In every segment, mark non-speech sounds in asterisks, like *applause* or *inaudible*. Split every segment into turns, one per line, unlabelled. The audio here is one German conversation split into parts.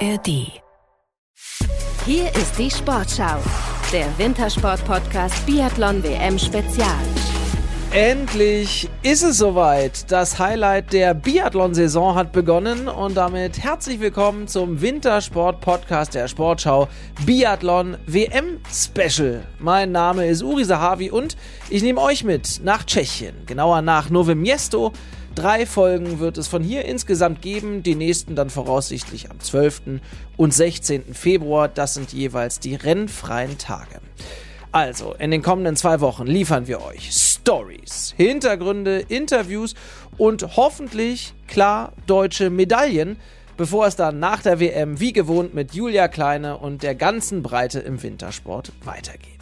ARD. Hier ist die Sportschau, der Wintersport-Podcast Biathlon WM Spezial.
Endlich ist es soweit. Das Highlight der Biathlon-Saison hat begonnen und damit herzlich willkommen zum Wintersport-Podcast der Sportschau Biathlon WM Special. Mein Name ist Uri Sahavi und ich nehme euch mit nach Tschechien, genauer nach Nové Město. Drei Folgen wird es von hier insgesamt geben, die nächsten dann voraussichtlich am 12. und 16. Februar. Das sind jeweils die rennfreien Tage. Also, in den kommenden zwei Wochen liefern wir euch Stories, Hintergründe, Interviews und hoffentlich klar deutsche Medaillen, bevor es dann nach der WM wie gewohnt mit Julia Kleine und der ganzen Breite im Wintersport weitergeht.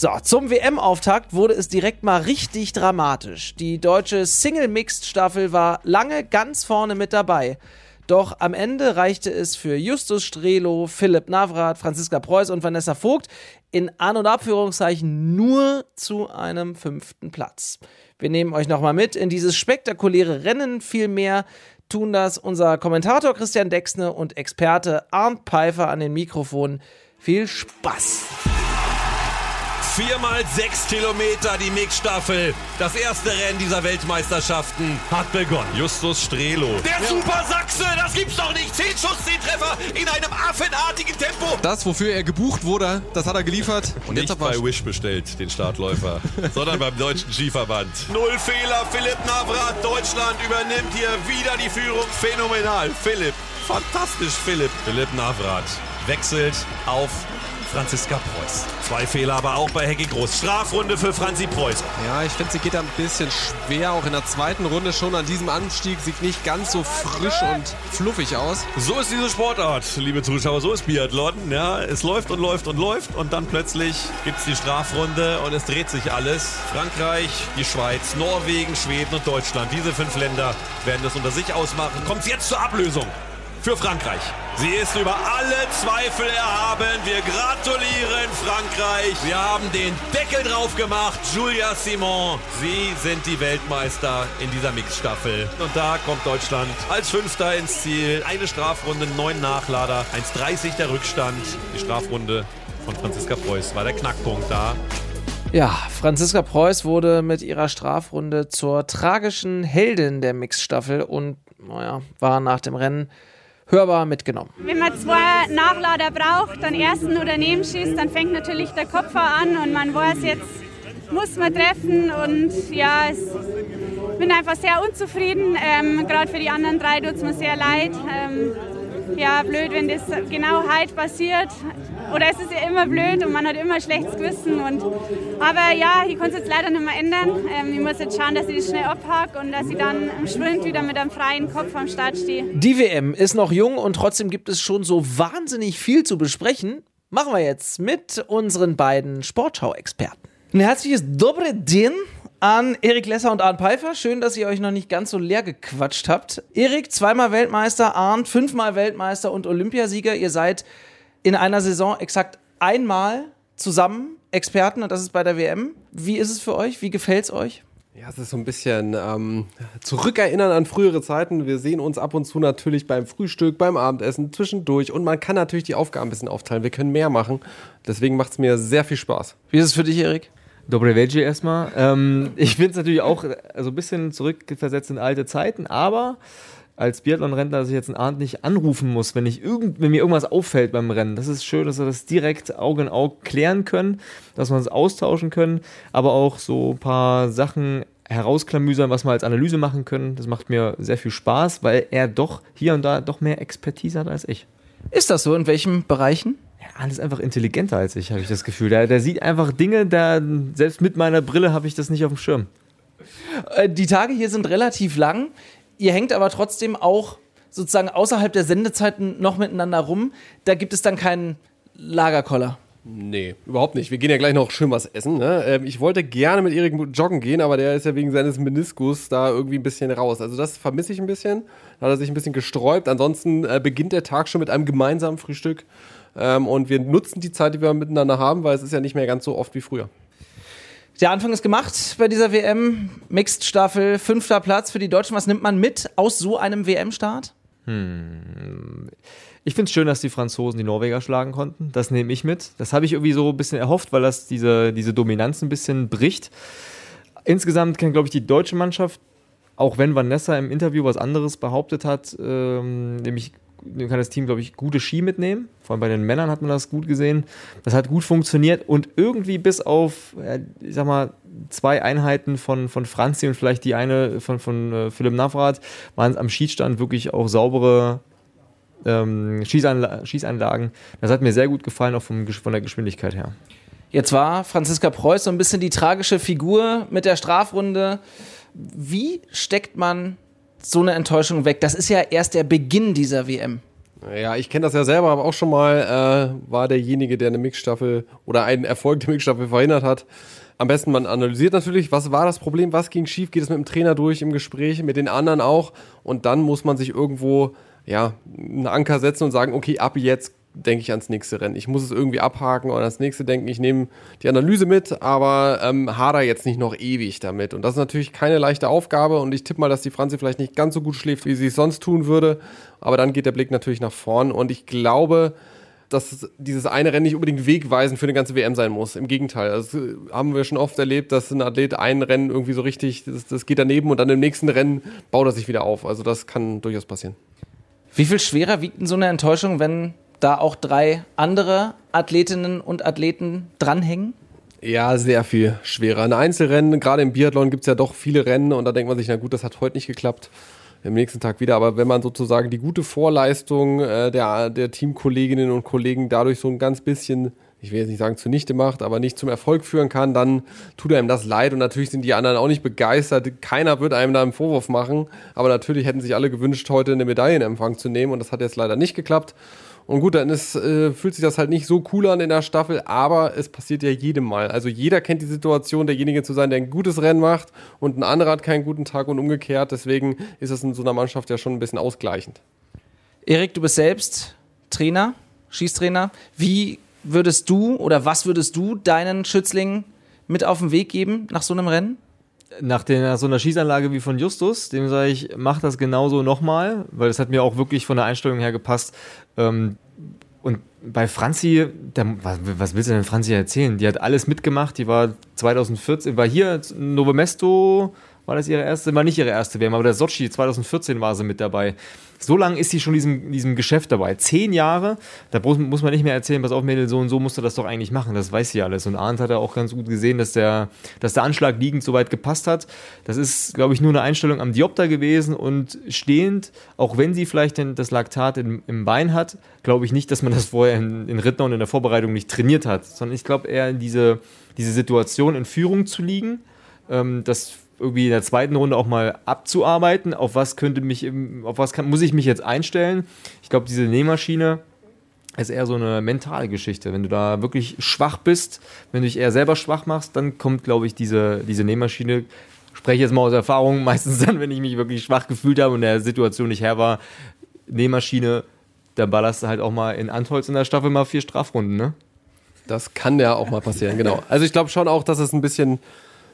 So, zum WM-Auftakt wurde es direkt mal richtig dramatisch. Die deutsche Single-Mixed-Staffel war lange ganz vorne mit dabei. Doch am Ende reichte es für Justus Strelo, Philipp Navrat, Franziska Preuß und Vanessa Vogt in An- und Abführungszeichen nur zu einem fünften Platz. Wir nehmen euch nochmal mit in dieses spektakuläre Rennen. Vielmehr tun das unser Kommentator Christian Dexne und Experte Arndt Pfeiffer an den Mikrofonen. Viel Spaß!
Viermal sechs Kilometer die Mixstaffel. Das erste Rennen dieser Weltmeisterschaften hat begonnen. Justus Strelo. Der Super Sachse, das gibt's doch nicht. Zehn Schuss, zehn Treffer in einem affenartigen Tempo.
Das, wofür er gebucht wurde, das hat er geliefert.
Und nicht bei Wish bestellt, den Startläufer, *laughs* sondern beim Deutschen Skiverband. Null Fehler, Philipp Navrat. Deutschland übernimmt hier wieder die Führung. Phänomenal. Philipp, fantastisch Philipp. Philipp Navrat wechselt auf Franziska Preuß. Zwei Fehler aber auch bei Hecki Groß. Strafrunde für Franzi Preuß.
Ja, ich finde, sie geht ein bisschen schwer. Auch in der zweiten Runde schon an diesem Anstieg. Sieht nicht ganz so frisch und fluffig aus.
So ist diese Sportart, liebe Zuschauer. So ist Biathlon. Ja, es läuft und läuft und läuft. Und dann plötzlich gibt es die Strafrunde und es dreht sich alles. Frankreich, die Schweiz, Norwegen, Schweden und Deutschland. Diese fünf Länder werden das unter sich ausmachen. Kommt jetzt zur Ablösung für Frankreich. Sie ist über alle Zweifel erhaben. Wir gratulieren Frankreich. Wir haben den Deckel drauf gemacht. Julia Simon. Sie sind die Weltmeister in dieser Mixstaffel. Und da kommt Deutschland als Fünfter ins Ziel. Eine Strafrunde, neun Nachlader, 1,30 der Rückstand. Die Strafrunde von Franziska Preuß war der Knackpunkt da.
Ja, Franziska Preuß wurde mit ihrer Strafrunde zur tragischen Heldin der Mixstaffel und naja, war nach dem Rennen hörbar mitgenommen.
Wenn man zwei Nachlader braucht, dann ersten oder Nebenschießt, dann fängt natürlich der Kopf an und man weiß, jetzt muss man treffen und ja, ich bin einfach sehr unzufrieden. Ähm, Gerade für die anderen drei tut es mir sehr leid. Ähm, ja, blöd, wenn das genau heute passiert. Oder es ist ja immer blöd und man hat immer schlechtes Gewissen. Und, aber ja, ich kann es jetzt leider nicht mehr ändern. Ähm, ich muss jetzt schauen, dass ich das schnell abhake und dass ich dann im Sprint wieder mit einem freien Kopf am Start stehe.
Die WM ist noch jung und trotzdem gibt es schon so wahnsinnig viel zu besprechen. Machen wir jetzt mit unseren beiden Sportschau-Experten. Ein herzliches Dobre Din an Erik Lesser und Arndt Pfeiffer. Schön, dass ihr euch noch nicht ganz so leer gequatscht habt. Erik, zweimal Weltmeister, Arndt, fünfmal Weltmeister und Olympiasieger. Ihr seid in einer Saison exakt einmal zusammen Experten und das ist bei der WM. Wie ist es für euch? Wie gefällt es euch?
Ja, es ist so ein bisschen ähm, zurückerinnern an frühere Zeiten. Wir sehen uns ab und zu natürlich beim Frühstück, beim Abendessen, zwischendurch und man kann natürlich die Aufgaben ein bisschen aufteilen. Wir können mehr machen. Deswegen macht es mir sehr viel Spaß.
Wie ist es für dich, Erik?
Dobre Veggie erstmal. Ähm, ich bin es natürlich auch also ein bisschen zurückversetzt in alte Zeiten, aber als Biathlon-Rentner, dass ich jetzt einen Abend nicht anrufen muss, wenn, ich irgend, wenn mir irgendwas auffällt beim Rennen. Das ist schön, dass wir das direkt Auge in Auge klären können, dass wir es austauschen können, aber auch so ein paar Sachen herausklamüsern, was wir als Analyse machen können. Das macht mir sehr viel Spaß, weil er doch hier und da doch mehr Expertise hat als ich.
Ist das so? In welchen Bereichen?
Ja, ist einfach intelligenter als ich, habe ich das Gefühl. Der, der sieht einfach Dinge, da selbst mit meiner Brille habe ich das nicht auf dem Schirm.
Äh, die Tage hier sind relativ lang. Ihr hängt aber trotzdem auch sozusagen außerhalb der Sendezeiten noch miteinander rum. Da gibt es dann keinen Lagerkoller.
Nee, überhaupt nicht. Wir gehen ja gleich noch schön was essen. Ne? Ähm, ich wollte gerne mit Erik joggen gehen, aber der ist ja wegen seines Meniskus da irgendwie ein bisschen raus. Also das vermisse ich ein bisschen. Da hat er sich ein bisschen gesträubt. Ansonsten äh, beginnt der Tag schon mit einem gemeinsamen Frühstück. Ähm, und wir nutzen die Zeit, die wir miteinander haben, weil es ist ja nicht mehr ganz so oft wie früher.
Der Anfang ist gemacht bei dieser WM. Mixed Staffel, fünfter Platz für die Deutschen. Was nimmt man mit aus so einem WM-Start?
Ich finde es schön, dass die Franzosen die Norweger schlagen konnten. Das nehme ich mit. Das habe ich irgendwie so ein bisschen erhofft, weil das diese, diese Dominanz ein bisschen bricht. Insgesamt kann, glaube ich, die deutsche Mannschaft, auch wenn Vanessa im Interview was anderes behauptet hat, ähm, nämlich kann das Team, glaube ich, gute Ski mitnehmen. Vor allem bei den Männern hat man das gut gesehen. Das hat gut funktioniert und irgendwie bis auf, ich sag mal, zwei Einheiten von, von Franzi und vielleicht die eine von, von äh, Philipp Navrat waren es am Schießstand wirklich auch saubere ähm, Schießanla Schießanlagen. Das hat mir sehr gut gefallen, auch vom, von der Geschwindigkeit her.
Jetzt war Franziska Preuß so ein bisschen die tragische Figur mit der Strafrunde. Wie steckt man so eine Enttäuschung weg? Das ist ja erst der Beginn dieser WM.
Ja, ich kenne das ja selber, aber auch schon mal äh, war derjenige, der eine Mixstaffel oder einen Erfolg der Mixstaffel verhindert hat. Am besten man analysiert natürlich, was war das Problem, was ging schief, geht es mit dem Trainer durch im Gespräch, mit den anderen auch und dann muss man sich irgendwo ja, einen Anker setzen und sagen, okay, ab jetzt denke ich ans nächste Rennen. Ich muss es irgendwie abhaken und ans nächste denken. Ich nehme die Analyse mit, aber ähm, hader jetzt nicht noch ewig damit. Und das ist natürlich keine leichte Aufgabe. Und ich tippe mal, dass die Franzi vielleicht nicht ganz so gut schläft, wie sie es sonst tun würde. Aber dann geht der Blick natürlich nach vorn. Und ich glaube, dass dieses eine Rennen nicht unbedingt wegweisend für eine ganze WM sein muss. Im Gegenteil. Das äh, haben wir schon oft erlebt, dass ein Athlet ein Rennen irgendwie so richtig, das, das geht daneben und dann im nächsten Rennen baut er sich wieder auf. Also das kann durchaus passieren.
Wie viel schwerer wiegt denn so eine Enttäuschung, wenn da auch drei andere Athletinnen und Athleten dranhängen?
Ja, sehr viel schwerer. Ein Einzelrennen, gerade im Biathlon gibt es ja doch viele Rennen und da denkt man sich, na gut, das hat heute nicht geklappt. Im nächsten Tag wieder. Aber wenn man sozusagen die gute Vorleistung äh, der, der Teamkolleginnen und Kollegen dadurch so ein ganz bisschen ich will jetzt nicht sagen zunichte macht, aber nicht zum Erfolg führen kann, dann tut einem das leid und natürlich sind die anderen auch nicht begeistert. Keiner wird einem da einen Vorwurf machen, aber natürlich hätten sich alle gewünscht, heute eine Medaille in Empfang zu nehmen und das hat jetzt leider nicht geklappt. Und gut, dann ist, äh, fühlt sich das halt nicht so cool an in der Staffel, aber es passiert ja jedem Mal. Also jeder kennt die Situation, derjenige zu sein, der ein gutes Rennen macht und ein anderer hat keinen guten Tag und umgekehrt. Deswegen ist es in so einer Mannschaft ja schon ein bisschen ausgleichend.
Erik, du bist selbst Trainer, Schießtrainer. Wie würdest du oder was würdest du deinen Schützlingen mit auf den Weg geben nach so einem Rennen?
Nach, den, nach so einer Schießanlage wie von Justus, dem sage ich, mach das genauso nochmal, weil das hat mir auch wirklich von der Einstellung her gepasst. Ähm, und bei Franzi, der, was, was, willst du denn Franzi erzählen? Die hat alles mitgemacht, die war 2014, war hier Novo Mesto, war das ihre erste, war nicht ihre erste WM, aber der Sochi 2014 war sie mit dabei. So lange ist sie schon in diesem, diesem Geschäft dabei. Zehn Jahre, da muss man nicht mehr erzählen, pass auf, Mädel, so und so musst du das doch eigentlich machen. Das weiß sie alles. Und Arndt hat ja auch ganz gut gesehen, dass der, dass der Anschlag liegend soweit gepasst hat. Das ist, glaube ich, nur eine Einstellung am Diopter gewesen und stehend, auch wenn sie vielleicht den, das Laktat im, im Bein hat, glaube ich nicht, dass man das vorher in, in Rittner und in der Vorbereitung nicht trainiert hat, sondern ich glaube eher in diese, diese Situation in Führung zu liegen. Ähm, das irgendwie in der zweiten Runde auch mal abzuarbeiten, auf was könnte mich, auf was kann, muss ich mich jetzt einstellen. Ich glaube, diese Nähmaschine ist eher so eine mentale Geschichte. Wenn du da wirklich schwach bist, wenn du dich eher selber schwach machst, dann kommt, glaube ich, diese, diese Nähmaschine, spreche jetzt mal aus Erfahrung, *laughs* meistens dann, wenn ich mich wirklich schwach gefühlt habe und der Situation nicht her war, Nähmaschine, da ballerst du halt auch mal in Antholz in der Staffel mal vier Strafrunden, ne?
Das kann ja auch mal passieren, genau. Also ich glaube schon auch, dass es ein bisschen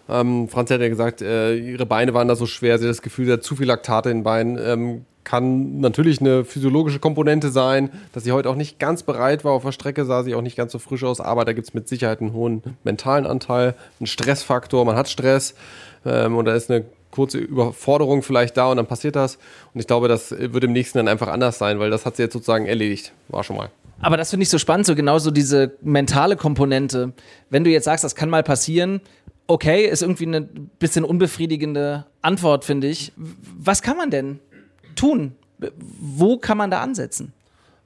ähm, Franz hat ja gesagt, äh, ihre Beine waren da so schwer, sie hat das Gefühl, sie hat zu viel Laktate in den Beinen. Ähm, kann natürlich eine physiologische Komponente sein, dass sie heute auch nicht ganz bereit war auf der Strecke, sah sie auch nicht ganz so frisch aus, aber da gibt es mit Sicherheit einen hohen mentalen Anteil, einen Stressfaktor, man hat Stress ähm, und da ist eine kurze Überforderung vielleicht da und dann passiert das. Und ich glaube, das wird im nächsten dann einfach anders sein, weil das hat sie jetzt sozusagen erledigt. War schon mal.
Aber das finde ich so spannend, so genauso diese mentale Komponente. Wenn du jetzt sagst, das kann mal passieren, okay, ist irgendwie eine bisschen unbefriedigende Antwort, finde ich. Was kann man denn tun? Wo kann man da ansetzen?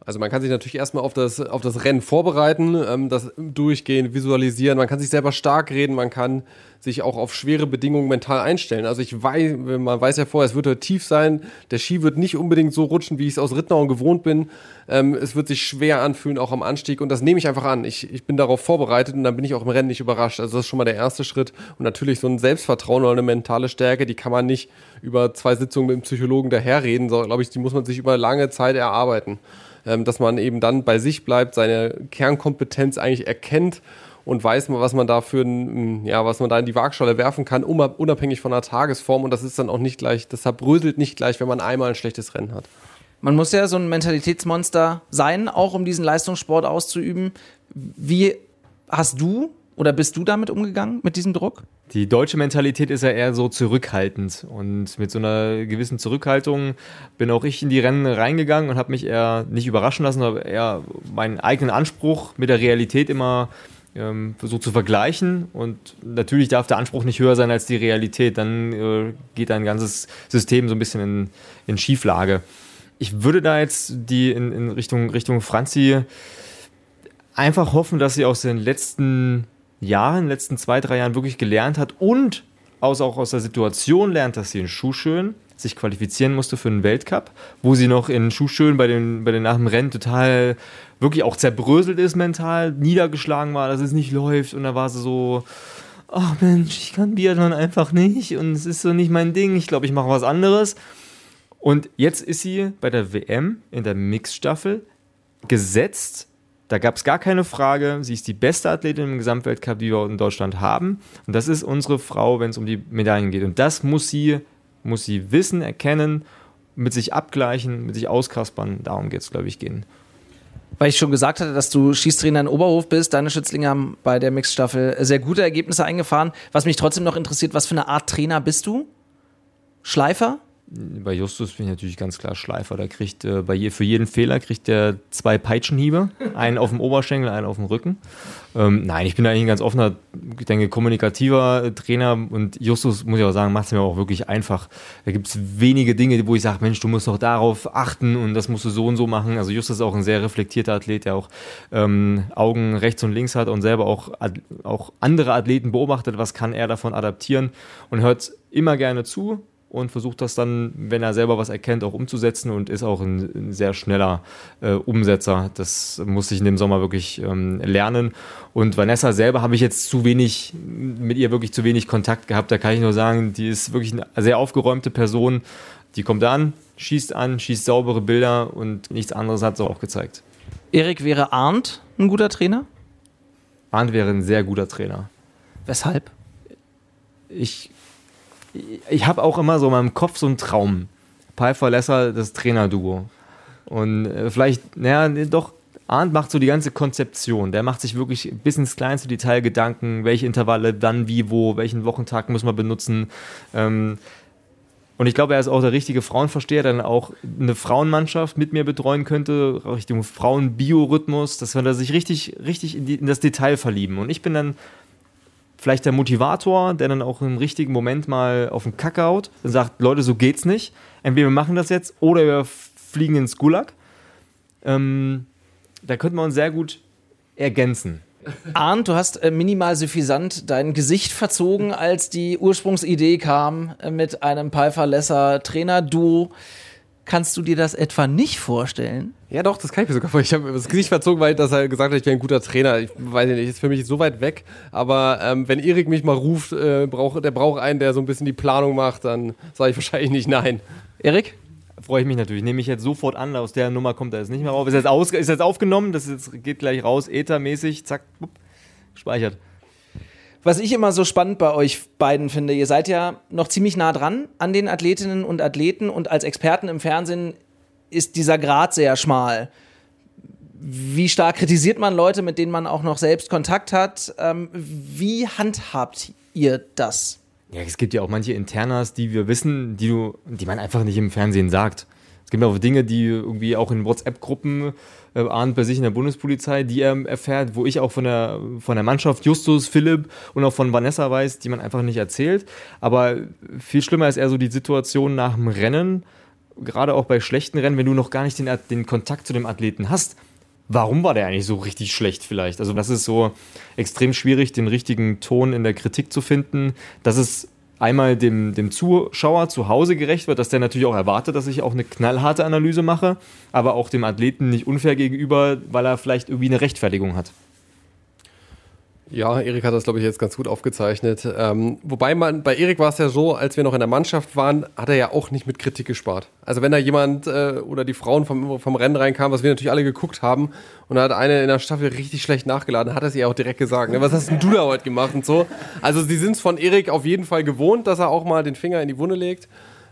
Also man kann sich natürlich erstmal auf das, auf das Rennen vorbereiten, ähm, das durchgehen, visualisieren. Man kann sich selber stark reden, man kann sich auch auf schwere Bedingungen mental einstellen. Also ich weiß, man weiß ja vorher, es wird heute tief sein. Der Ski wird nicht unbedingt so rutschen, wie ich es aus Rittnau gewohnt bin. Ähm, es wird sich schwer anfühlen, auch am Anstieg. Und das nehme ich einfach an. Ich, ich bin darauf vorbereitet und dann bin ich auch im Rennen nicht überrascht. Also das ist schon mal der erste Schritt. Und natürlich so ein Selbstvertrauen oder eine mentale Stärke, die kann man nicht über zwei Sitzungen mit dem Psychologen daherreden. So, glaube ich, die muss man sich über lange Zeit erarbeiten. Ähm, dass man eben dann bei sich bleibt, seine Kernkompetenz eigentlich erkennt und weiß, was man da ja, was man da in die Waagschale werfen kann, unabhängig von der Tagesform. Und das ist dann auch nicht gleich, deshalb bröselt nicht gleich, wenn man einmal ein schlechtes Rennen hat.
Man muss ja so ein Mentalitätsmonster sein, auch um diesen Leistungssport auszuüben. Wie hast du oder bist du damit umgegangen, mit diesem Druck?
Die deutsche Mentalität ist ja eher so zurückhaltend. Und mit so einer gewissen Zurückhaltung bin auch ich in die Rennen reingegangen und habe mich eher nicht überraschen lassen, aber eher meinen eigenen Anspruch mit der Realität immer ähm, versucht zu vergleichen. Und natürlich darf der Anspruch nicht höher sein als die Realität. Dann äh, geht dein ganzes System so ein bisschen in, in Schieflage. Ich würde da jetzt die in, in Richtung, Richtung Franzi einfach hoffen, dass sie aus den letzten Jahren, letzten zwei, drei Jahren wirklich gelernt hat und aus, auch aus der Situation lernt, dass sie in Schuhschön sich qualifizieren musste für einen Weltcup, wo sie noch in Schuhschön bei den, bei den nach dem Rennen total wirklich auch zerbröselt ist mental, niedergeschlagen war, dass es nicht läuft und da war sie so, ach oh Mensch, ich kann Biathlon einfach nicht und es ist so nicht mein Ding, ich glaube, ich mache was anderes. Und jetzt ist sie bei der WM in der Mixstaffel gesetzt da gab es gar keine Frage. Sie ist die beste Athletin im Gesamtweltcup, die wir in Deutschland haben. Und das ist unsere Frau, wenn es um die Medaillen geht. Und das muss sie, muss sie wissen, erkennen, mit sich abgleichen, mit sich auskaspern. Darum geht es, glaube ich, gehen.
Weil ich schon gesagt hatte, dass du Schießtrainer in Oberhof bist. Deine Schützlinge haben bei der Mixstaffel sehr gute Ergebnisse eingefahren. Was mich trotzdem noch interessiert, was für eine Art Trainer bist du? Schleifer?
Bei Justus bin ich natürlich ganz klar Schleifer. Der kriegt äh, bei je, für jeden Fehler kriegt er zwei Peitschenhiebe. *laughs* Einen auf dem Oberschenkel, einen auf dem Rücken. Ähm, nein, ich bin eigentlich ein ganz offener, ich denke, kommunikativer Trainer und Justus, muss ich auch sagen, macht es mir auch wirklich einfach. Da gibt es wenige Dinge, wo ich sage, Mensch, du musst noch darauf achten und das musst du so und so machen. Also Justus ist auch ein sehr reflektierter Athlet, der auch ähm, Augen rechts und links hat und selber auch, auch andere Athleten beobachtet, was kann er davon adaptieren und hört immer gerne zu und versucht das dann, wenn er selber was erkennt, auch umzusetzen und ist auch ein, ein sehr schneller äh, Umsetzer. Das muss ich in dem Sommer wirklich ähm, lernen. Und Vanessa selber habe ich jetzt zu wenig, mit ihr wirklich zu wenig Kontakt gehabt. Da kann ich nur sagen, die ist wirklich eine sehr aufgeräumte Person. Die kommt an, schießt an, schießt saubere Bilder und nichts anderes hat sie auch gezeigt.
Erik, wäre Arndt ein guter Trainer?
Arndt wäre ein sehr guter Trainer.
Weshalb?
Ich ich habe auch immer so in meinem Kopf so einen Traum. Pfeiffer Lesser, das Trainerduo. Und äh, vielleicht, naja, doch, Arndt macht so die ganze Konzeption. Der macht sich wirklich bis ins kleinste Detail Gedanken, welche Intervalle, dann wie, wo, welchen Wochentag muss man benutzen. Ähm, und ich glaube, er ist auch der richtige Frauenversteher, der dann auch eine Frauenmannschaft mit mir betreuen könnte, Richtung Frauenbiorhythmus, dass wir da sich richtig, richtig in, die, in das Detail verlieben. Und ich bin dann vielleicht der Motivator, der dann auch im richtigen Moment mal auf den Kack haut und sagt, Leute, so geht's nicht. Entweder wir machen das jetzt oder wir fliegen ins Gulag. Ähm, da könnten wir uns sehr gut ergänzen.
Arndt, du hast äh, minimal suffisant dein Gesicht verzogen, als die Ursprungsidee kam äh, mit einem Pfeiffer Lesser Trainer-Duo. Kannst du dir das etwa nicht vorstellen?
Ja, doch, das kann ich mir sogar vorstellen. Ich habe das Gesicht verzogen, weil dass er gesagt hat, ich wäre ein guter Trainer. Ich weiß nicht, ist für mich so weit weg. Aber ähm, wenn Erik mich mal ruft, äh, brauch, der braucht einen, der so ein bisschen die Planung macht, dann sage ich wahrscheinlich nicht nein.
Erik?
Freue ich mich natürlich. Nehme ich jetzt sofort an. Aus der Nummer kommt er jetzt nicht mehr rauf. Ist jetzt, aus, ist jetzt aufgenommen. Das jetzt, geht gleich raus. Ethermäßig. Zack. Speichert.
Was ich immer so spannend bei euch beiden finde, ihr seid ja noch ziemlich nah dran an den Athletinnen und Athleten und als Experten im Fernsehen ist dieser Grad sehr schmal. Wie stark kritisiert man Leute, mit denen man auch noch selbst Kontakt hat? Ähm, wie handhabt ihr das?
Ja, es gibt ja auch manche Internas, die wir wissen, die, du, die man einfach nicht im Fernsehen sagt. Es gibt auch Dinge, die irgendwie auch in WhatsApp-Gruppen äh, ahnt bei sich in der Bundespolizei, die er erfährt, wo ich auch von der, von der Mannschaft Justus, Philipp und auch von Vanessa weiß, die man einfach nicht erzählt. Aber viel schlimmer ist eher so die Situation nach dem Rennen, gerade auch bei schlechten Rennen, wenn du noch gar nicht den, den Kontakt zu dem Athleten hast. Warum war der eigentlich so richtig schlecht vielleicht? Also das ist so extrem schwierig, den richtigen Ton in der Kritik zu finden. Das ist einmal dem, dem Zuschauer zu Hause gerecht wird, dass der natürlich auch erwartet, dass ich auch eine knallharte Analyse mache, aber auch dem Athleten nicht unfair gegenüber, weil er vielleicht irgendwie eine Rechtfertigung hat.
Ja, Erik hat das, glaube ich, jetzt ganz gut aufgezeichnet. Ähm, wobei man, bei Erik war es ja so, als wir noch in der Mannschaft waren, hat er ja auch nicht mit Kritik gespart. Also wenn da jemand äh, oder die Frauen vom, vom Rennen reinkamen, was wir natürlich alle geguckt haben, und da hat eine in der Staffel richtig schlecht nachgeladen, hat er sie auch direkt gesagt, ne, was hast denn du da heute gemacht und so. Also sie sind es von Erik auf jeden Fall gewohnt, dass er auch mal den Finger in die Wunde legt.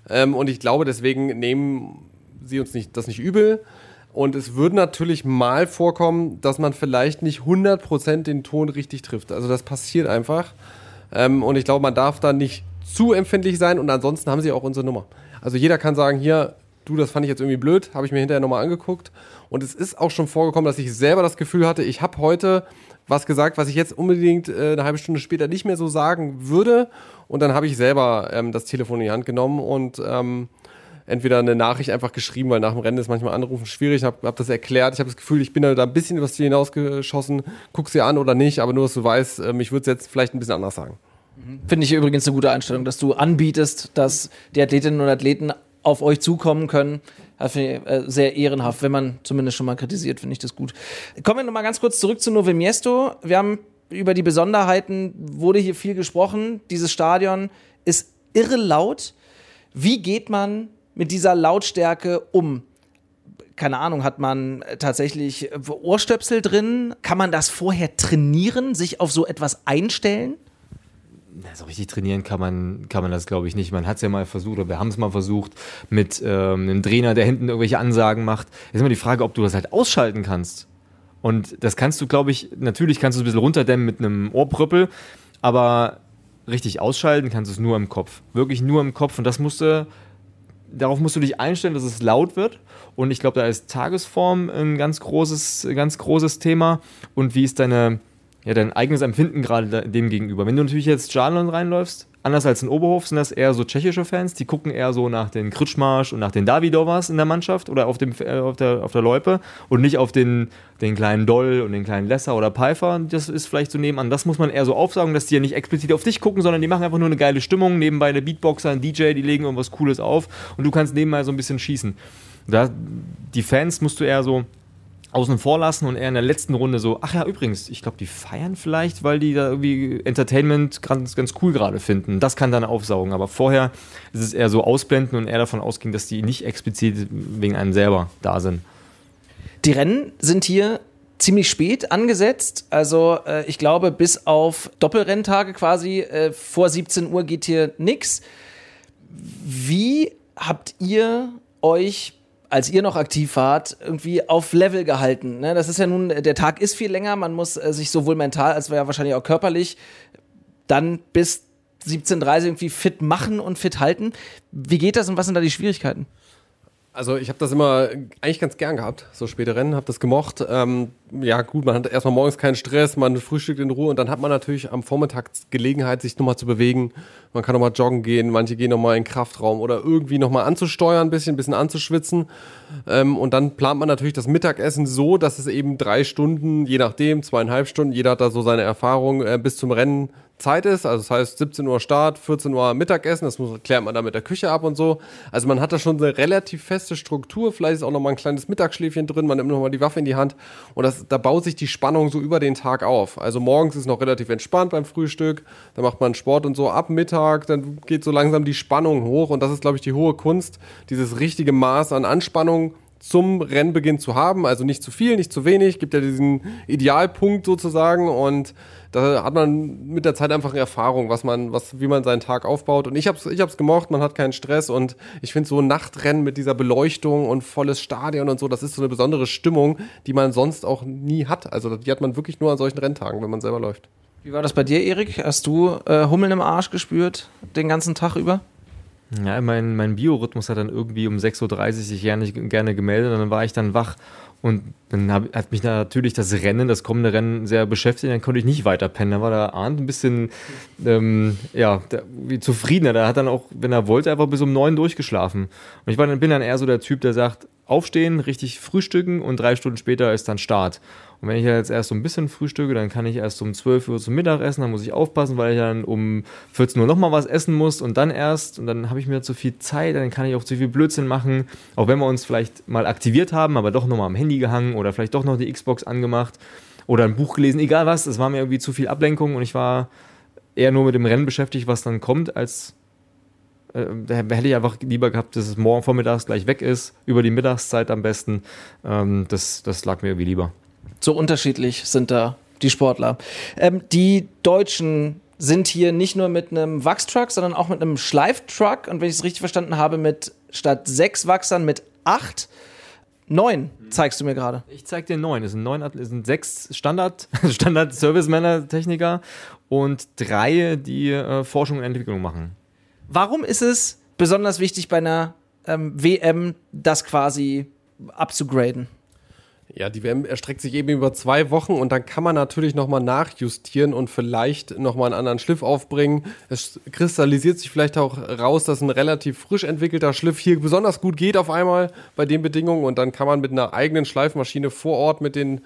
Ähm, und ich glaube, deswegen nehmen sie uns nicht, das nicht übel. Und es würde natürlich mal vorkommen, dass man vielleicht nicht 100% den Ton richtig trifft. Also das passiert einfach. Ähm, und ich glaube, man darf da nicht zu empfindlich sein. Und ansonsten haben sie auch unsere Nummer. Also jeder kann sagen, hier, du, das fand ich jetzt irgendwie blöd, habe ich mir hinterher nochmal angeguckt. Und es ist auch schon vorgekommen, dass ich selber das Gefühl hatte, ich habe heute was gesagt, was ich jetzt unbedingt äh, eine halbe Stunde später nicht mehr so sagen würde. Und dann habe ich selber ähm, das Telefon in die Hand genommen und ähm, entweder eine Nachricht einfach geschrieben, weil nach dem Rennen ist manchmal Anrufen schwierig. Ich habe hab das erklärt. Ich habe das Gefühl, ich bin da ein bisschen übers Ziel hinausgeschossen. Guck sie an oder nicht, aber nur, dass du weißt, ähm, ich würde es jetzt vielleicht ein bisschen anders sagen.
Finde ich übrigens eine gute Einstellung, dass du anbietest, dass die Athletinnen und Athleten auf euch zukommen können. Das finde ich äh, sehr ehrenhaft, wenn man zumindest schon mal kritisiert, finde ich das gut. Kommen wir nochmal ganz kurz zurück zu Novo Miesto. Wir haben über die Besonderheiten, wurde hier viel gesprochen. Dieses Stadion ist irre laut. Wie geht man mit dieser Lautstärke um? Keine Ahnung, hat man tatsächlich Ohrstöpsel drin? Kann man das vorher trainieren, sich auf so etwas einstellen?
So richtig trainieren kann man, kann man das, glaube ich, nicht. Man hat es ja mal versucht, oder wir haben es mal versucht, mit ähm, einem Trainer, der hinten irgendwelche Ansagen macht. Ist immer die Frage, ob du das halt ausschalten kannst. Und das kannst du, glaube ich, natürlich kannst du es ein bisschen runterdämmen mit einem Ohrprüppel, aber richtig ausschalten kannst du es nur im Kopf. Wirklich nur im Kopf. Und das musste, darauf musst du dich einstellen, dass es laut wird. Und ich glaube, da ist Tagesform ein ganz großes, ganz großes Thema. Und wie ist deine, ja, dein eigenes Empfinden gerade dem gegenüber. Wenn du natürlich jetzt Stadion reinläufst, anders als in Oberhof sind das eher so tschechische Fans, die gucken eher so nach den Kritschmarsch und nach den Davidovas in der Mannschaft oder auf, dem, äh, auf, der, auf der Loipe und nicht auf den, den kleinen Doll und den kleinen Lesser oder Pfeiffer. Das ist vielleicht so nebenan. Das muss man eher so aufsagen, dass die ja nicht explizit auf dich gucken, sondern die machen einfach nur eine geile Stimmung. Nebenbei eine Beatboxer, ein DJ, die legen irgendwas Cooles auf und du kannst nebenbei so ein bisschen schießen. Da, die Fans musst du eher so außen vor lassen und eher in der letzten Runde so, ach ja, übrigens, ich glaube, die feiern vielleicht, weil die da irgendwie Entertainment ganz, ganz cool gerade finden. Das kann dann aufsaugen, aber vorher ist es eher so ausblenden und eher davon ausgehen, dass die nicht explizit wegen einem selber da sind.
Die Rennen sind hier ziemlich spät angesetzt. Also äh, ich glaube, bis auf Doppelrenntage quasi äh, vor 17 Uhr geht hier nichts. Wie habt ihr euch als ihr noch aktiv wart, irgendwie auf Level gehalten. Ne? Das ist ja nun, der Tag ist viel länger, man muss äh, sich sowohl mental als ja wahrscheinlich auch körperlich dann bis 17.30 irgendwie fit machen und fit halten. Wie geht das und was sind da die Schwierigkeiten?
Also ich habe das immer eigentlich ganz gern gehabt, so späte Rennen, habe das gemocht. Ähm, ja gut, man hat erstmal morgens keinen Stress, man frühstückt in Ruhe und dann hat man natürlich am Vormittag Gelegenheit, sich nochmal zu bewegen. Man kann nochmal joggen gehen, manche gehen nochmal in den Kraftraum oder irgendwie nochmal anzusteuern, ein bisschen, ein bisschen anzuschwitzen. Ähm, und dann plant man natürlich das Mittagessen so, dass es eben drei Stunden, je nachdem, zweieinhalb Stunden, jeder hat da so seine Erfahrung, äh, bis zum Rennen Zeit ist. Also das heißt 17 Uhr Start, 14 Uhr Mittagessen. Das muss, klärt man dann mit der Küche ab und so. Also man hat da schon eine relativ feste Struktur. Vielleicht ist auch noch mal ein kleines Mittagsschläfchen drin. Man nimmt noch mal die Waffe in die Hand. Und das, da baut sich die Spannung so über den Tag auf. Also morgens ist noch relativ entspannt beim Frühstück. Da macht man Sport und so. Ab Mittag, dann geht so langsam die Spannung hoch. Und das ist, glaube ich, die hohe Kunst. Dieses richtige Maß an Anspannung zum Rennbeginn zu haben. Also nicht zu viel, nicht zu wenig. Gibt ja diesen Idealpunkt sozusagen. Und da hat man mit der Zeit einfach Erfahrung, was man, was, wie man seinen Tag aufbaut. Und ich hab's, ich hab's gemocht, man hat keinen Stress und ich finde so ein Nachtrennen mit dieser Beleuchtung und volles Stadion und so, das ist so eine besondere Stimmung, die man sonst auch nie hat. Also die hat man wirklich nur an solchen Renntagen, wenn man selber läuft.
Wie war das bei dir, Erik? Hast du äh, Hummeln im Arsch gespürt den ganzen Tag über?
Ja, mein, mein Biorhythmus hat dann irgendwie um 6.30 Uhr sich gerne, gerne gemeldet und dann war ich dann wach und dann hab, hat mich natürlich das Rennen, das kommende Rennen sehr beschäftigt. Dann konnte ich nicht weiter pennen. Da war der Arndt ein bisschen ähm, ja, der, wie zufriedener. Der hat dann auch, wenn er wollte, einfach bis um neun durchgeschlafen. Und ich war, bin dann eher so der Typ, der sagt, aufstehen, richtig frühstücken und drei Stunden später ist dann Start. Und wenn ich jetzt erst so ein bisschen frühstücke, dann kann ich erst um 12 Uhr zum Mittagessen, dann muss ich aufpassen, weil ich dann um 14 Uhr nochmal was essen muss und dann erst, und dann habe ich mir zu viel Zeit, dann kann ich auch zu viel Blödsinn machen, auch wenn wir uns vielleicht mal aktiviert haben, aber doch nochmal am Handy gehangen oder vielleicht doch noch die Xbox angemacht oder ein Buch gelesen, egal was, es war mir irgendwie zu viel Ablenkung und ich war eher nur mit dem Rennen beschäftigt, was dann kommt, als äh, da hätte ich einfach lieber gehabt, dass es morgen vormittags gleich weg ist, über die Mittagszeit am besten. Ähm, das, das lag mir irgendwie lieber.
So unterschiedlich sind da die Sportler. Ähm, die Deutschen sind hier nicht nur mit einem Wachstruck, sondern auch mit einem Schleiftruck und wenn ich es richtig verstanden habe, mit statt sechs Wachsern mit acht. Neun zeigst du mir gerade.
Ich zeig dir neun. Es sind neun, es sind sechs Standard, *laughs* Standard Service-Männer, Techniker und drei, die äh, Forschung und Entwicklung machen.
Warum ist es besonders wichtig bei einer ähm, WM, das quasi abzugraden?
Ja, die WM erstreckt sich eben über zwei Wochen und dann kann man natürlich nochmal nachjustieren und vielleicht nochmal einen anderen Schliff aufbringen. Es kristallisiert sich vielleicht auch raus, dass ein relativ frisch entwickelter Schliff hier besonders gut geht auf einmal bei den Bedingungen und dann kann man mit einer eigenen Schleifmaschine vor Ort mit den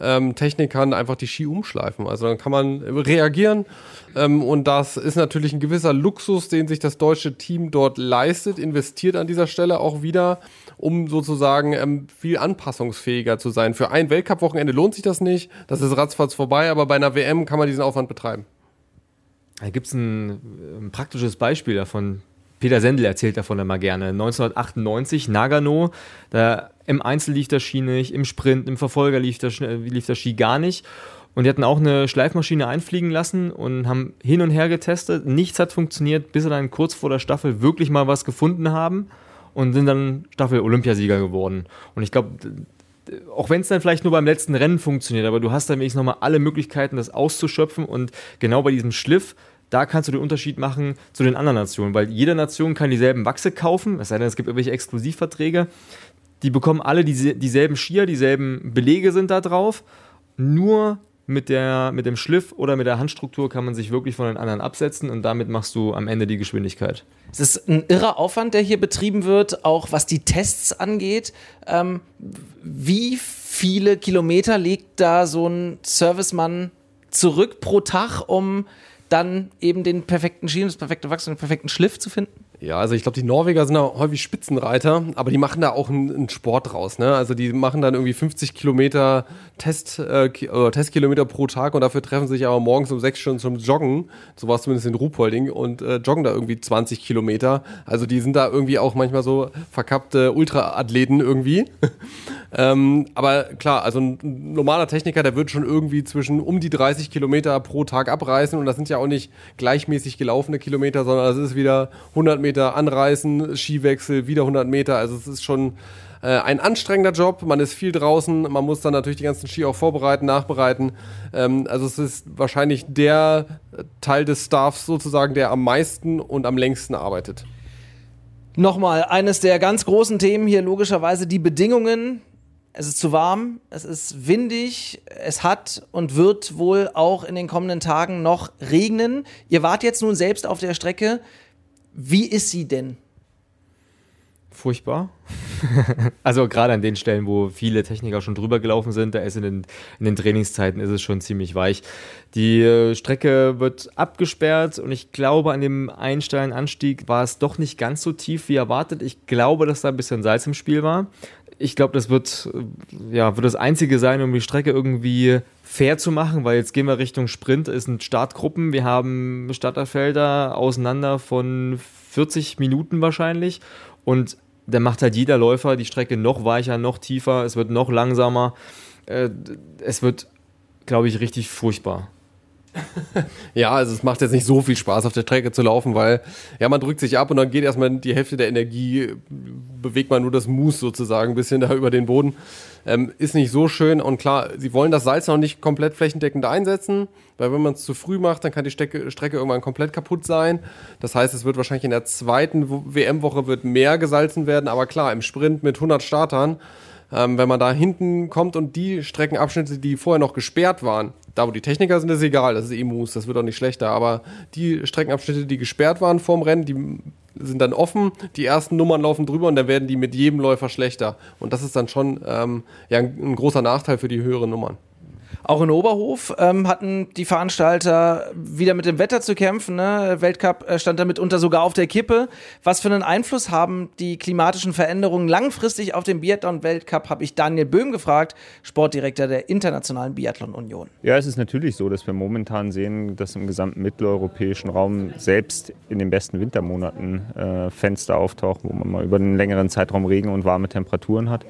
ähm, Technikern einfach die Ski umschleifen. Also dann kann man reagieren ähm, und das ist natürlich ein gewisser Luxus, den sich das deutsche Team dort leistet, investiert an dieser Stelle auch wieder, um sozusagen ähm, viel anpassungsfähiger zu sein. Für ein Weltcup-Wochenende lohnt sich das nicht, das ist ratzfatz vorbei, aber bei einer WM kann man diesen Aufwand betreiben.
Da gibt es ein, ein praktisches Beispiel davon. Peter Sendel erzählt davon immer gerne. 1998, Nagano, da im Einzel lief das Ski nicht, im Sprint, im Verfolger lief das, lief das Ski gar nicht. Und die hatten auch eine Schleifmaschine einfliegen lassen und haben hin und her getestet. Nichts hat funktioniert, bis sie dann kurz vor der Staffel wirklich mal was gefunden haben und sind dann Staffel-Olympiasieger geworden. Und ich glaube, auch wenn es dann vielleicht nur beim letzten Rennen funktioniert, aber du hast dann wenigstens nochmal alle Möglichkeiten, das auszuschöpfen. Und genau bei diesem Schliff da kannst du den Unterschied machen zu den anderen Nationen, weil jede Nation kann dieselben Wachse kaufen, es sei denn, es gibt irgendwelche Exklusivverträge. Die bekommen alle diese, dieselben Skier, dieselben Belege sind da drauf. Nur mit, der, mit dem Schliff oder mit der Handstruktur kann man sich wirklich von den anderen absetzen und damit machst du am Ende die Geschwindigkeit.
Es ist ein irrer Aufwand, der hier betrieben wird, auch was die Tests angeht. Ähm, wie viele Kilometer legt da so ein Servicemann zurück pro Tag, um dann eben den perfekten Ski, das perfekte Wachstum, den perfekten Schliff zu finden?
Ja, also ich glaube, die Norweger sind da häufig Spitzenreiter, aber die machen da auch einen, einen Sport draus. Ne? Also die machen dann irgendwie 50 Kilometer Test, äh, Testkilometer pro Tag und dafür treffen sich aber morgens um sechs Stunden zum Joggen. So war es zumindest in Ruhpolding und äh, joggen da irgendwie 20 Kilometer. Also die sind da irgendwie auch manchmal so verkappte Ultraathleten irgendwie. *laughs* ähm, aber klar, also ein normaler Techniker, der wird schon irgendwie zwischen um die 30 Kilometer pro Tag abreißen und das sind ja auch nicht gleichmäßig gelaufene Kilometer, sondern das ist wieder 100 Meter Meter anreißen, Skiwechsel, wieder 100 Meter. Also es ist schon äh, ein anstrengender Job. Man ist viel draußen. Man muss dann natürlich die ganzen Ski auch vorbereiten, nachbereiten. Ähm, also es ist wahrscheinlich der Teil des Staffs sozusagen, der am meisten und am längsten arbeitet.
Nochmal, eines der ganz großen Themen hier logischerweise die Bedingungen. Es ist zu warm, es ist windig, es hat und wird wohl auch in den kommenden Tagen noch regnen. Ihr wart jetzt nun selbst auf der Strecke. Wie ist sie denn?
Furchtbar. *laughs* also gerade an den Stellen, wo viele Techniker schon drüber gelaufen sind, da ist in den, in den Trainingszeiten ist es schon ziemlich weich. Die äh, Strecke wird abgesperrt und ich glaube, an dem einsteilen Anstieg war es doch nicht ganz so tief wie erwartet. Ich glaube, dass da ein bisschen Salz im Spiel war. Ich glaube, das wird, ja, wird das Einzige sein, um die Strecke irgendwie fair zu machen, weil jetzt gehen wir Richtung Sprint, es sind Startgruppen, wir haben Starterfelder auseinander von 40 Minuten wahrscheinlich und da macht halt jeder Läufer die Strecke noch weicher, noch tiefer, es wird noch langsamer. Äh, es wird, glaube ich, richtig furchtbar. *laughs*
ja, also es macht jetzt nicht so viel Spaß, auf der Strecke zu laufen, weil ja, man drückt sich ab und dann geht erstmal die Hälfte der Energie, bewegt man nur das Mus sozusagen ein bisschen *laughs* da über den Boden. Ähm, ist nicht so schön und klar, sie wollen das Salz noch nicht komplett flächendeckend einsetzen, weil wenn man es zu früh macht, dann kann die Strecke, Strecke irgendwann komplett kaputt sein. Das heißt, es wird wahrscheinlich in der zweiten WM-Woche wird mehr gesalzen werden, aber klar, im Sprint mit 100 Startern, ähm, wenn man da hinten kommt und die Streckenabschnitte, die vorher noch gesperrt waren, da wo die Techniker sind, ist egal, das ist Emus, das wird auch nicht schlechter, aber die Streckenabschnitte, die gesperrt waren vorm Rennen, die sind dann offen, die ersten Nummern laufen drüber und dann werden die mit jedem Läufer schlechter. Und das ist dann schon ähm, ja, ein großer Nachteil für die höheren Nummern.
Auch in Oberhof ähm, hatten die Veranstalter wieder mit dem Wetter zu kämpfen. Ne? Weltcup äh, stand damit unter sogar auf der Kippe. Was für einen Einfluss haben die klimatischen Veränderungen langfristig auf den Biathlon-Weltcup, habe ich Daniel Böhm gefragt, Sportdirektor der Internationalen Biathlon Union.
Ja, es ist natürlich so, dass wir momentan sehen, dass im gesamten mitteleuropäischen Raum selbst in den besten Wintermonaten äh, Fenster auftauchen, wo man mal über einen längeren Zeitraum Regen und warme Temperaturen hat.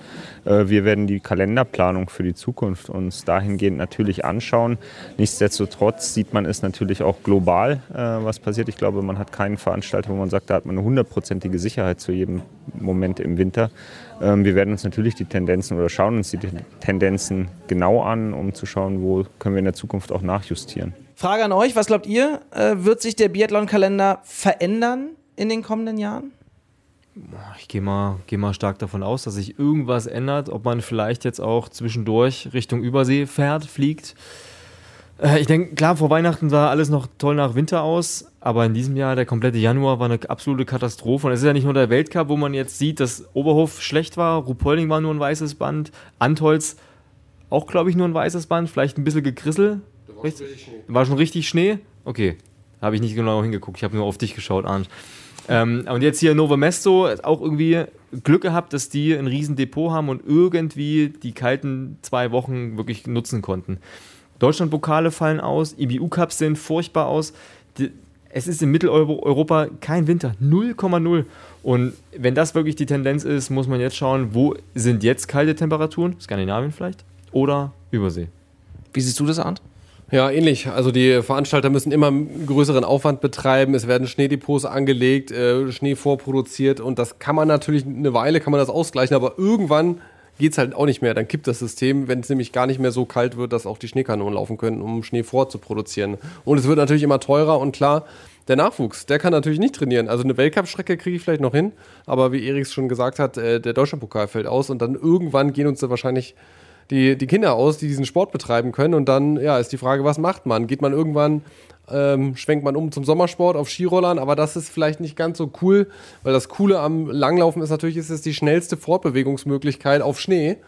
Äh, wir werden die Kalenderplanung für die Zukunft uns dahingehend natürlich anschauen. Nichtsdestotrotz sieht man es natürlich auch global, äh, was passiert. Ich glaube, man hat keinen Veranstalter, wo man sagt, da hat man eine hundertprozentige Sicherheit zu jedem Moment im Winter. Ähm, wir werden uns natürlich die Tendenzen oder schauen uns die Tendenzen genau an, um zu schauen, wo können wir in der Zukunft auch nachjustieren.
Frage an euch, was glaubt ihr? Äh, wird sich der Biathlon-Kalender verändern in den kommenden Jahren?
Ich gehe mal, geh mal stark davon aus, dass sich irgendwas ändert, ob man vielleicht jetzt auch zwischendurch Richtung Übersee fährt, fliegt. Äh, ich denke, klar, vor Weihnachten sah alles noch toll nach Winter aus, aber in diesem Jahr, der komplette Januar, war eine absolute Katastrophe. Und es ist ja nicht nur der Weltcup, wo man jetzt sieht, dass Oberhof schlecht war, Rupolding war nur ein weißes Band, Antolz auch, glaube ich, nur ein weißes Band, vielleicht ein bisschen gegrissel. War, war schon richtig Schnee? Okay, habe ich nicht genau hingeguckt, ich habe nur auf dich geschaut, Arndt. Ähm, und jetzt hier Novo Mesto, auch irgendwie Glück gehabt, dass die ein riesen Depot haben und irgendwie die kalten zwei Wochen wirklich nutzen konnten. Deutschlandpokale fallen aus, IBU-Cups sehen furchtbar aus. Es ist in Mitteleuropa kein Winter, 0,0. Und wenn das wirklich die Tendenz ist, muss man jetzt schauen, wo sind jetzt kalte Temperaturen? Skandinavien vielleicht? Oder Übersee?
Wie siehst du das, Arndt?
Ja, ähnlich. Also die Veranstalter müssen immer größeren Aufwand betreiben. Es werden Schneedepots angelegt, äh, Schnee vorproduziert und das kann man natürlich eine Weile kann man das ausgleichen, aber irgendwann geht es halt auch nicht mehr. Dann kippt das System, wenn es nämlich gar nicht mehr so kalt wird, dass auch die Schneekanonen laufen können, um Schnee vorzuproduzieren. Und es wird natürlich immer teurer und klar, der Nachwuchs, der kann natürlich nicht trainieren. Also eine Weltcup-Strecke kriege ich vielleicht noch hin, aber wie Eriks schon gesagt hat, äh, der Deutschlandpokal fällt aus und dann irgendwann gehen uns da wahrscheinlich die, die Kinder aus, die diesen Sport betreiben können. Und dann ja, ist die Frage, was macht man? Geht man irgendwann, ähm, schwenkt man um zum Sommersport auf Skirollern, aber das ist vielleicht nicht ganz so cool, weil das Coole am Langlaufen ist natürlich, ist es die schnellste Fortbewegungsmöglichkeit auf Schnee.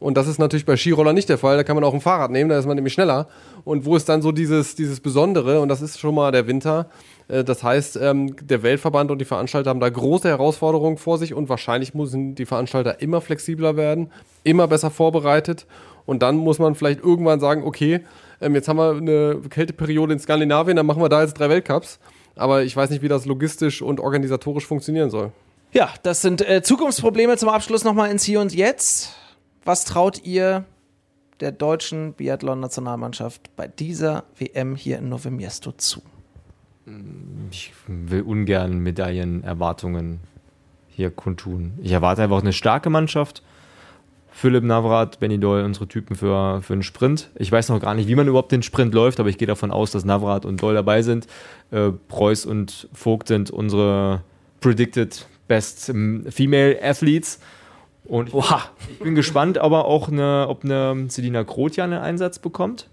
Und das ist natürlich bei Skirollern nicht der Fall. Da kann man auch ein Fahrrad nehmen, da ist man nämlich schneller. Und wo ist dann so dieses, dieses Besondere, und das ist schon mal der Winter, äh, das heißt, ähm, der Weltverband und die Veranstalter haben da große Herausforderungen vor sich und wahrscheinlich müssen die Veranstalter immer flexibler werden, immer besser vorbereitet. Und dann muss man vielleicht irgendwann sagen, okay, ähm, jetzt haben wir eine Kälteperiode in Skandinavien, dann machen wir da jetzt drei Weltcups. Aber ich weiß nicht, wie das logistisch und organisatorisch funktionieren soll.
Ja, das sind äh, Zukunftsprobleme zum Abschluss nochmal ins Hier und Jetzt. Was traut ihr der deutschen Biathlon-Nationalmannschaft bei dieser WM hier in Novemiesto zu?
ich will ungern Medaillenerwartungen hier kundtun. Ich erwarte einfach eine starke Mannschaft. Philipp Navrat, Benny Doll, unsere Typen für, für einen Sprint. Ich weiß noch gar nicht, wie man überhaupt den Sprint läuft, aber ich gehe davon aus, dass Navrat und Doll dabei sind. Äh, Preuß und Vogt sind unsere predicted best female Athletes. Und Oha. ich bin gespannt, aber auch eine, ob eine Selina Groth einen Einsatz bekommt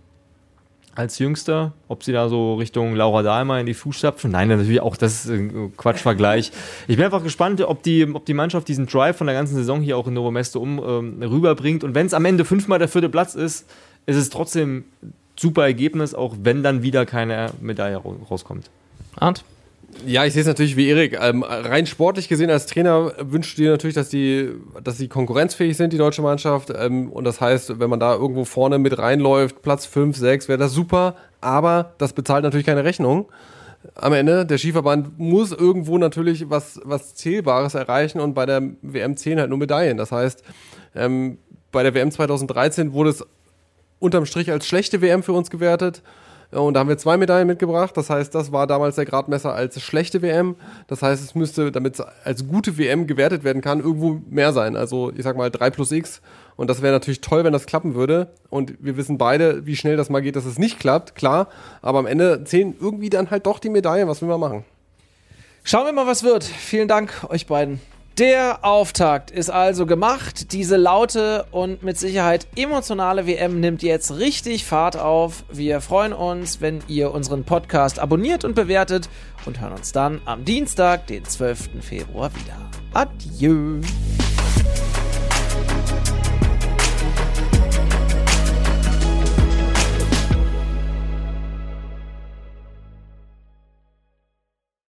als Jüngster, ob sie da so Richtung Laura Dahlmeier in die Fußstapfen. Nein, natürlich auch, das ist ein Quatschvergleich. Ich bin einfach gespannt, ob die, ob die Mannschaft diesen Drive von der ganzen Saison hier auch in Novo Mesto um ähm, rüberbringt. Und wenn es am Ende fünfmal der vierte Platz ist, ist es trotzdem super Ergebnis, auch wenn dann wieder keine Medaille rauskommt.
Arndt?
Ja, ich sehe es natürlich wie Erik. Ähm, rein sportlich gesehen als Trainer wünschst du dir natürlich, dass die, dass sie konkurrenzfähig sind, die deutsche Mannschaft. Ähm, und das heißt, wenn man da irgendwo vorne mit reinläuft, Platz 5, 6, wäre das super. Aber das bezahlt natürlich keine Rechnung. Am Ende, der Skiverband muss irgendwo natürlich was, was Zählbares erreichen und bei der WM 10 halt nur Medaillen. Das heißt, ähm, bei der WM 2013 wurde es unterm Strich als schlechte WM für uns gewertet. Und da haben wir zwei Medaillen mitgebracht. Das heißt, das war damals der Gradmesser als schlechte WM. Das heißt, es müsste, damit es als gute WM gewertet werden kann, irgendwo mehr sein. Also ich sag mal 3 plus X. Und das wäre natürlich toll, wenn das klappen würde. Und wir wissen beide, wie schnell das mal geht, dass es nicht klappt, klar. Aber am Ende zählen irgendwie dann halt doch die Medaillen. Was will man machen?
Schauen wir mal, was wird. Vielen Dank euch beiden. Der Auftakt ist also gemacht. Diese laute und mit Sicherheit emotionale WM nimmt jetzt richtig Fahrt auf. Wir freuen uns, wenn ihr unseren Podcast abonniert und bewertet und hören uns dann am Dienstag, den 12. Februar wieder. Adieu.